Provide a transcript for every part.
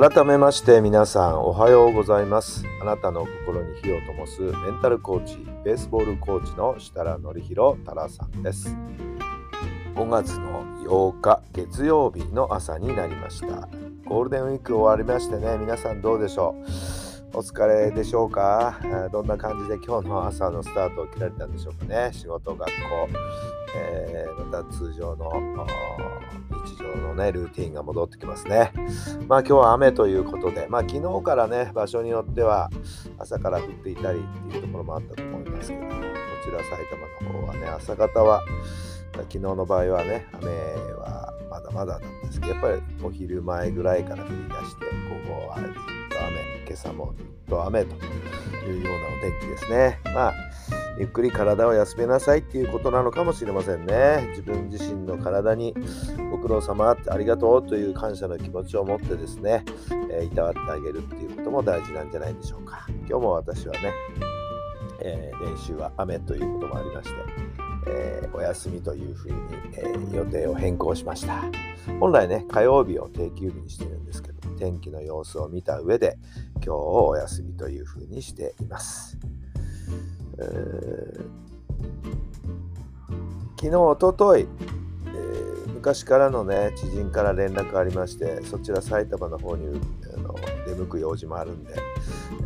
改めまして皆さんおはようございます。あなたの心に火を灯すメンタルコーチベースボールコーチの設楽範弘太郎さんです。5月の8日月曜日の朝になりました。ゴールデンウィーク終わりましてね皆さんどうでしょう？お疲れでしょうか？どんな感じで今日の朝のスタートを切られたんでしょうかね？仕事学校、えー、また通常ののねルーティンが戻ってきますね。まあ今日は雨ということでまあ昨日からね場所によっては朝から降っていたりっていうところもあったと思いますけどもこちら埼玉の方はね朝方は昨日の場合はね雨はまだまだなんですけどやっぱりお昼前ぐらいから降り出して午後はずっと雨今朝もずっと雨というようなお天気ですね。まあゆっくり体を休めなさいっていうことなのかもしれませんね自分自身の体にご苦労様ってありがとうという感謝の気持ちを持ってですね、えー、いたわってあげるっていうことも大事なんじゃないでしょうか今日も私はね、えー、練習は雨ということもありましてえー、お休みというふうに、え、予定を変更しました。本来ね、火曜日を定休日にしてるんですけど、天気の様子を見た上で、今日をお休みというふうにしています。えー、昨日、おとといえ、昔からのね、知人から連絡ありまして、そちら埼玉の方にあの出向く用事もあるんで、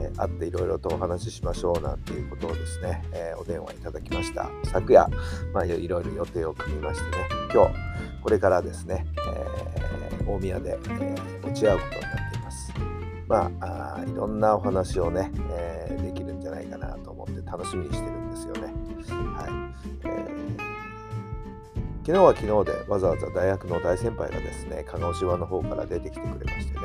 え、会っていろいろとお話ししましょうなんていうことをですね、えー、お電話いただきました。昨夜、まあ、いろいろ予定を組みましてね、今日、これからですね、えー、大宮で、え落ち合うことになっています。まあ、あいろんなお話をね、えできるないかなと思って楽しみにしてるんですよね。はい。えー昨日は昨日でわざわざ大学の大先輩がですね鹿児島の方から出てきてくれましてね、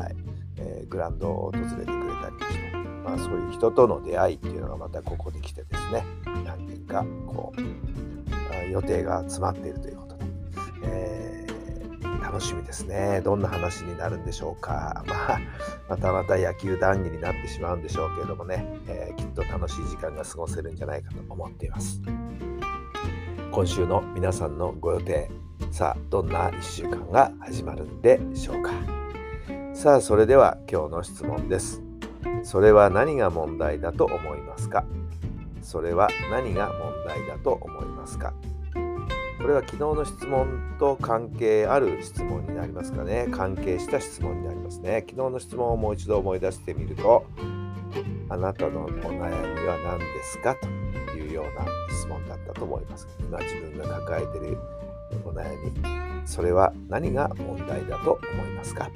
はい。えー、グランドを訪れてくれたりして、まあ、そういう人との出会いっていうのがまたここに来てですね何件かこう予定が詰まっているということで、えー、楽しみですね。どんな話になるんでしょうか、まあ、またまた野球談義になってしまうんでしょうけれどもね、えー、きっと楽しい時間が過ごせるんじゃないかと思っています。今週の皆さんのご予定さあどんな1週間が始まるんでしょうか。さあそれでは今日の質問です。それは何が問題だと思いますか？それは何が問題だと思いますか？これは昨日の質問と関係ある質問になりますかね。関係した質問になりますね。昨日の質問をもう一度思い出してみるとあなたのお悩みは何ですかというような質問だったと思います。今自分が抱えているお悩み、それは何が問題だと思いますか。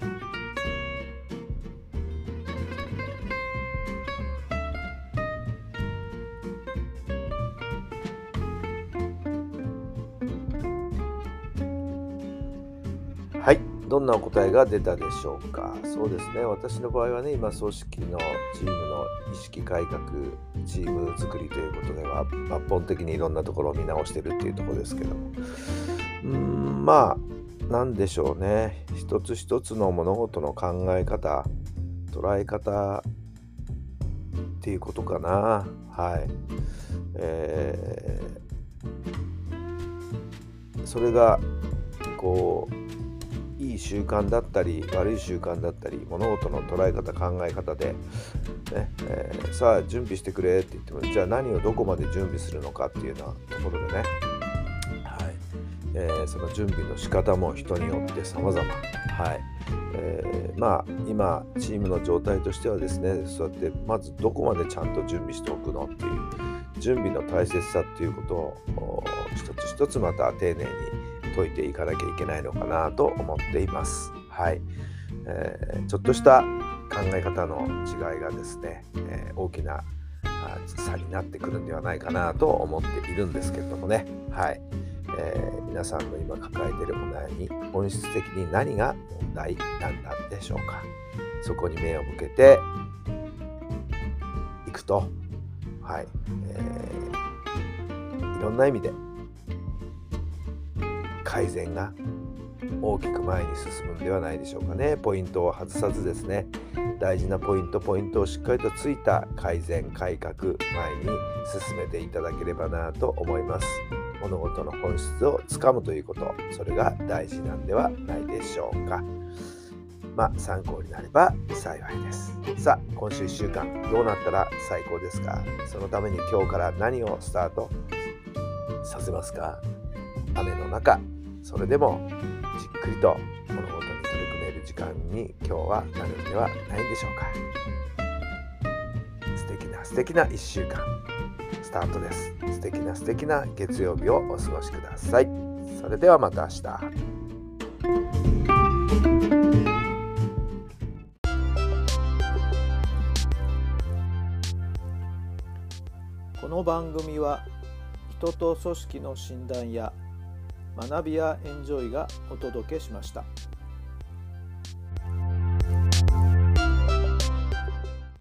はい。どんなお答えが出たでしょうか？そうですね。私の場合はね今組織のチームの意識改革チーム作りということでは抜本的にいろんなところを見直してるっていうところですけども。うんまあ何でしょうね。一つ一つの物事の考え方捉え方っていうことかな。はい。えー、それがこうい習慣だったり悪い習慣だったり物事の捉え方考え方で、ねえー、さあ準備してくれって言ってもじゃあ何をどこまで準備するのかっていうようなところでね、はい。えー、その準備の仕方も人によって様々。はい。えー、まあ今チームの状態としてはですねそうやってまずどこまでちゃんと準備しておくのっていう準備の大切さっていうことを一つ一つまた丁寧に解いていかなきゃいけないのかなと思っています。はい、えー、ちょっとした考え方の違いがですね、えー、大きな差になってくるんではないかなと思っているんですけれどもね。はい。えー、皆さんの今抱えているお悩み本質的に何が問題なんだでしょうかそこに目を向けていくとはい、えー、いろんな意味で改善が大きく前に進むんではないでしょうかね。ポイントを外さずですね。大事なポイントポイントをしっかりとついた改善改革前に進めていただければなと思います。物事の本質をつかむということそれが大事なんではないでしょうか。まあ参考になれば幸いです。さあ今週1週間どうなったら最高ですか？そのために今日から何をスタートさせますか？雨の中それでもじっくりと物事に取り組める時間に今日はなるんではないでしょうか。素敵な素敵な1週間。スタートです。素敵な素敵な月曜日をお過ごしください。それではまた明日。この番組は人と組織の診断や学びやエンジョイがお届けしました。